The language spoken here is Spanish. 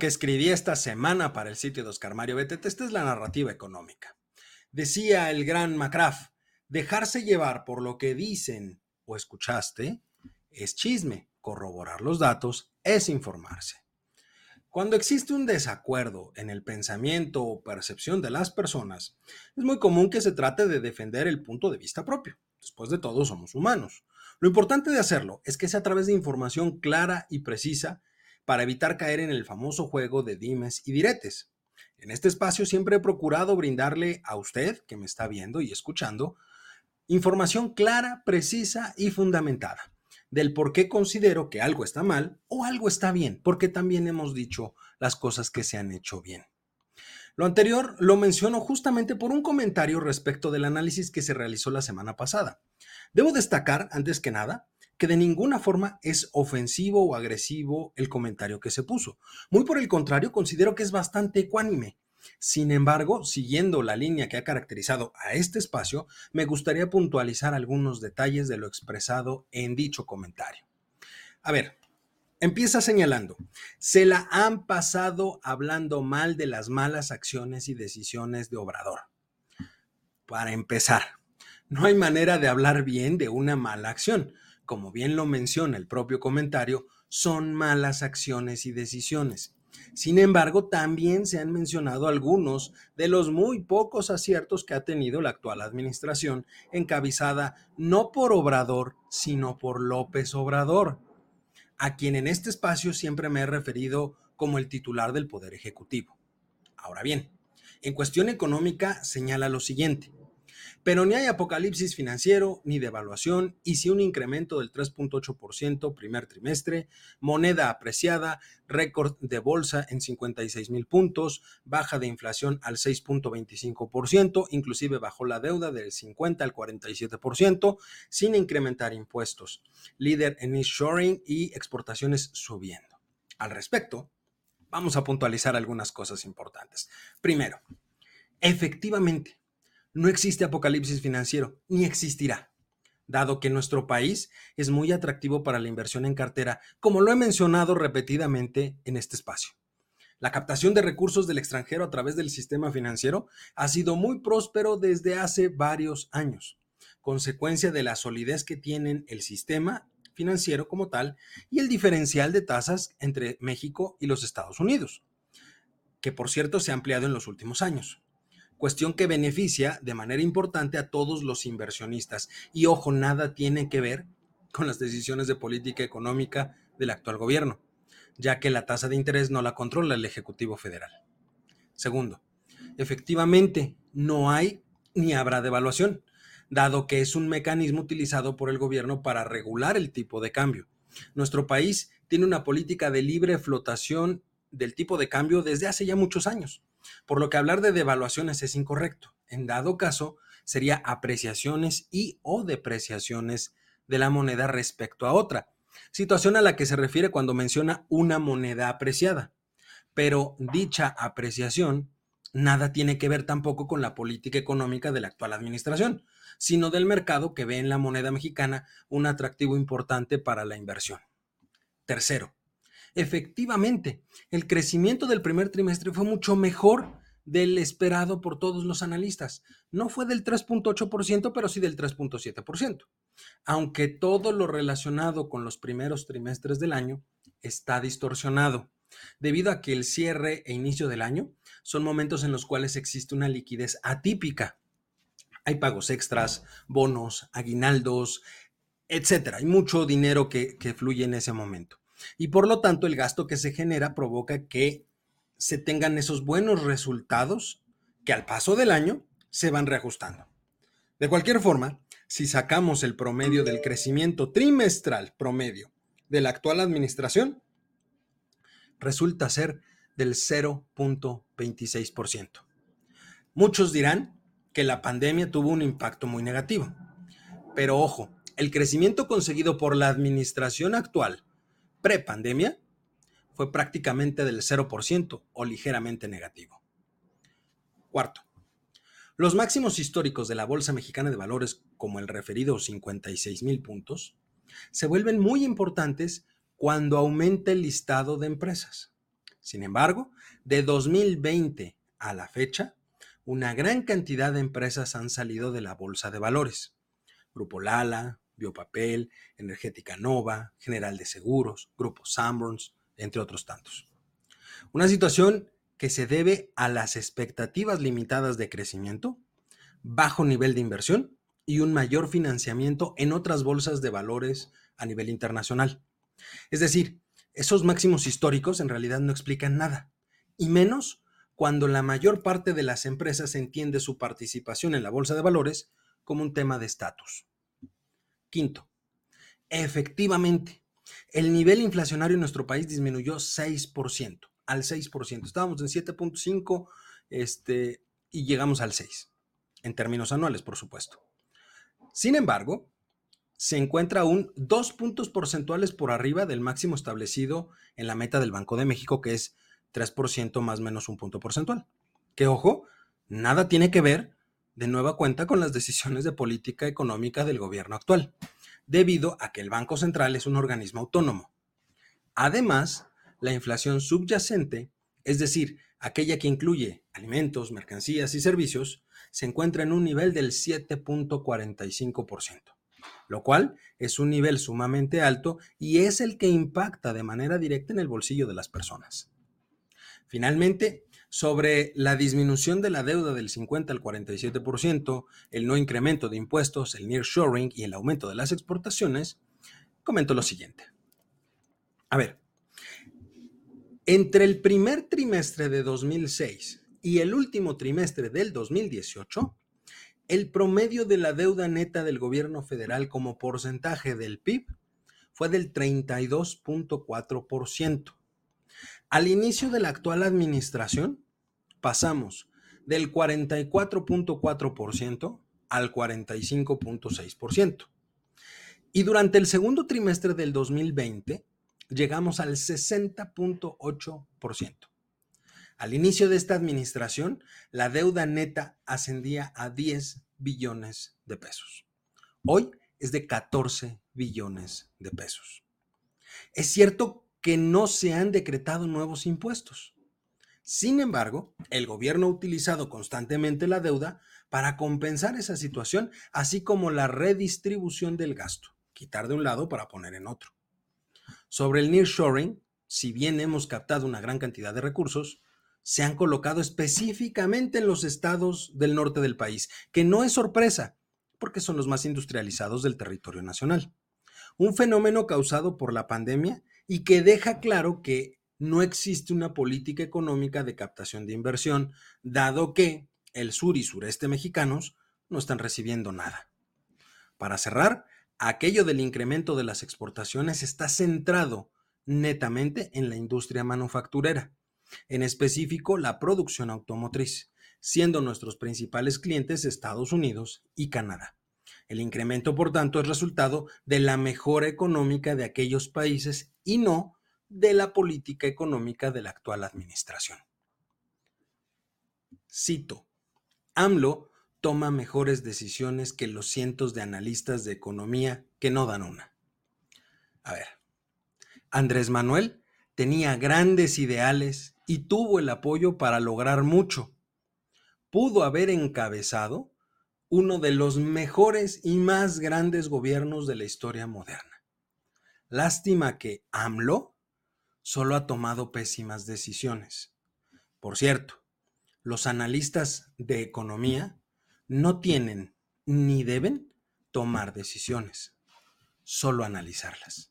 que escribí esta semana para el sitio de Oscar Mario Betete, esta es la narrativa económica. Decía el gran Macraff, dejarse llevar por lo que dicen o escuchaste es chisme, corroborar los datos es informarse. Cuando existe un desacuerdo en el pensamiento o percepción de las personas, es muy común que se trate de defender el punto de vista propio. Después de todo, somos humanos. Lo importante de hacerlo es que sea a través de información clara y precisa para evitar caer en el famoso juego de dimes y diretes. En este espacio siempre he procurado brindarle a usted, que me está viendo y escuchando, información clara, precisa y fundamentada del por qué considero que algo está mal o algo está bien, porque también hemos dicho las cosas que se han hecho bien. Lo anterior lo menciono justamente por un comentario respecto del análisis que se realizó la semana pasada. Debo destacar, antes que nada, que de ninguna forma es ofensivo o agresivo el comentario que se puso. Muy por el contrario, considero que es bastante ecuánime. Sin embargo, siguiendo la línea que ha caracterizado a este espacio, me gustaría puntualizar algunos detalles de lo expresado en dicho comentario. A ver, empieza señalando, se la han pasado hablando mal de las malas acciones y decisiones de Obrador. Para empezar, no hay manera de hablar bien de una mala acción. Como bien lo menciona el propio comentario, son malas acciones y decisiones. Sin embargo, también se han mencionado algunos de los muy pocos aciertos que ha tenido la actual administración, encabezada no por Obrador, sino por López Obrador, a quien en este espacio siempre me he referido como el titular del Poder Ejecutivo. Ahora bien, en cuestión económica señala lo siguiente. Pero ni hay apocalipsis financiero ni devaluación y si un incremento del 3.8% primer trimestre, moneda apreciada, récord de bolsa en 56 mil puntos, baja de inflación al 6.25%, inclusive bajó la deuda del 50 al 47%, sin incrementar impuestos. Líder en shoring y exportaciones subiendo. Al respecto, vamos a puntualizar algunas cosas importantes. Primero, efectivamente, no existe apocalipsis financiero, ni existirá, dado que nuestro país es muy atractivo para la inversión en cartera, como lo he mencionado repetidamente en este espacio. La captación de recursos del extranjero a través del sistema financiero ha sido muy próspero desde hace varios años, consecuencia de la solidez que tienen el sistema financiero como tal y el diferencial de tasas entre México y los Estados Unidos, que por cierto se ha ampliado en los últimos años cuestión que beneficia de manera importante a todos los inversionistas. Y ojo, nada tiene que ver con las decisiones de política económica del actual gobierno, ya que la tasa de interés no la controla el Ejecutivo Federal. Segundo, efectivamente no hay ni habrá devaluación, dado que es un mecanismo utilizado por el gobierno para regular el tipo de cambio. Nuestro país tiene una política de libre flotación del tipo de cambio desde hace ya muchos años por lo que hablar de devaluaciones es incorrecto. En dado caso, sería apreciaciones y o depreciaciones de la moneda respecto a otra, situación a la que se refiere cuando menciona una moneda apreciada. Pero dicha apreciación nada tiene que ver tampoco con la política económica de la actual administración, sino del mercado que ve en la moneda mexicana un atractivo importante para la inversión. Tercero, Efectivamente, el crecimiento del primer trimestre fue mucho mejor del esperado por todos los analistas. No fue del 3.8%, pero sí del 3.7%. Aunque todo lo relacionado con los primeros trimestres del año está distorsionado, debido a que el cierre e inicio del año son momentos en los cuales existe una liquidez atípica. Hay pagos extras, bonos, aguinaldos, etcétera. Hay mucho dinero que, que fluye en ese momento. Y por lo tanto, el gasto que se genera provoca que se tengan esos buenos resultados que al paso del año se van reajustando. De cualquier forma, si sacamos el promedio del crecimiento trimestral promedio de la actual administración, resulta ser del 0.26%. Muchos dirán que la pandemia tuvo un impacto muy negativo, pero ojo, el crecimiento conseguido por la administración actual prepandemia fue prácticamente del 0% o ligeramente negativo. Cuarto, los máximos históricos de la Bolsa Mexicana de Valores, como el referido 56 mil puntos, se vuelven muy importantes cuando aumenta el listado de empresas. Sin embargo, de 2020 a la fecha, una gran cantidad de empresas han salido de la bolsa de valores. Grupo Lala, Biopapel, Energética Nova, General de Seguros, Grupo Sanborns, entre otros tantos. Una situación que se debe a las expectativas limitadas de crecimiento, bajo nivel de inversión y un mayor financiamiento en otras bolsas de valores a nivel internacional. Es decir, esos máximos históricos en realidad no explican nada, y menos cuando la mayor parte de las empresas entiende su participación en la bolsa de valores como un tema de estatus. Quinto, efectivamente, el nivel inflacionario en nuestro país disminuyó 6%, al 6%. Estábamos en 7.5 este, y llegamos al 6, en términos anuales, por supuesto. Sin embargo, se encuentra aún dos puntos porcentuales por arriba del máximo establecido en la meta del Banco de México, que es 3% más menos un punto porcentual. Que ojo, nada tiene que ver de nueva cuenta con las decisiones de política económica del gobierno actual, debido a que el Banco Central es un organismo autónomo. Además, la inflación subyacente, es decir, aquella que incluye alimentos, mercancías y servicios, se encuentra en un nivel del 7.45%, lo cual es un nivel sumamente alto y es el que impacta de manera directa en el bolsillo de las personas. Finalmente, sobre la disminución de la deuda del 50 al 47%, el no incremento de impuestos, el nearshoring y el aumento de las exportaciones, comento lo siguiente. A ver, entre el primer trimestre de 2006 y el último trimestre del 2018, el promedio de la deuda neta del gobierno federal como porcentaje del PIB fue del 32.4%. Al inicio de la actual administración, pasamos del 44.4% al 45.6%. Y durante el segundo trimestre del 2020, llegamos al 60.8%. Al inicio de esta administración, la deuda neta ascendía a 10 billones de pesos. Hoy es de 14 billones de pesos. Es cierto que no se han decretado nuevos impuestos. Sin embargo, el gobierno ha utilizado constantemente la deuda para compensar esa situación, así como la redistribución del gasto, quitar de un lado para poner en otro. Sobre el nearshoring, si bien hemos captado una gran cantidad de recursos, se han colocado específicamente en los estados del norte del país, que no es sorpresa, porque son los más industrializados del territorio nacional. Un fenómeno causado por la pandemia y que deja claro que no existe una política económica de captación de inversión, dado que el sur y sureste mexicanos no están recibiendo nada. Para cerrar, aquello del incremento de las exportaciones está centrado netamente en la industria manufacturera, en específico la producción automotriz, siendo nuestros principales clientes Estados Unidos y Canadá. El incremento, por tanto, es resultado de la mejora económica de aquellos países y no de la política económica de la actual administración. Cito, AMLO toma mejores decisiones que los cientos de analistas de economía que no dan una. A ver, Andrés Manuel tenía grandes ideales y tuvo el apoyo para lograr mucho. Pudo haber encabezado uno de los mejores y más grandes gobiernos de la historia moderna. Lástima que AMLO solo ha tomado pésimas decisiones. Por cierto, los analistas de economía no tienen ni deben tomar decisiones, solo analizarlas.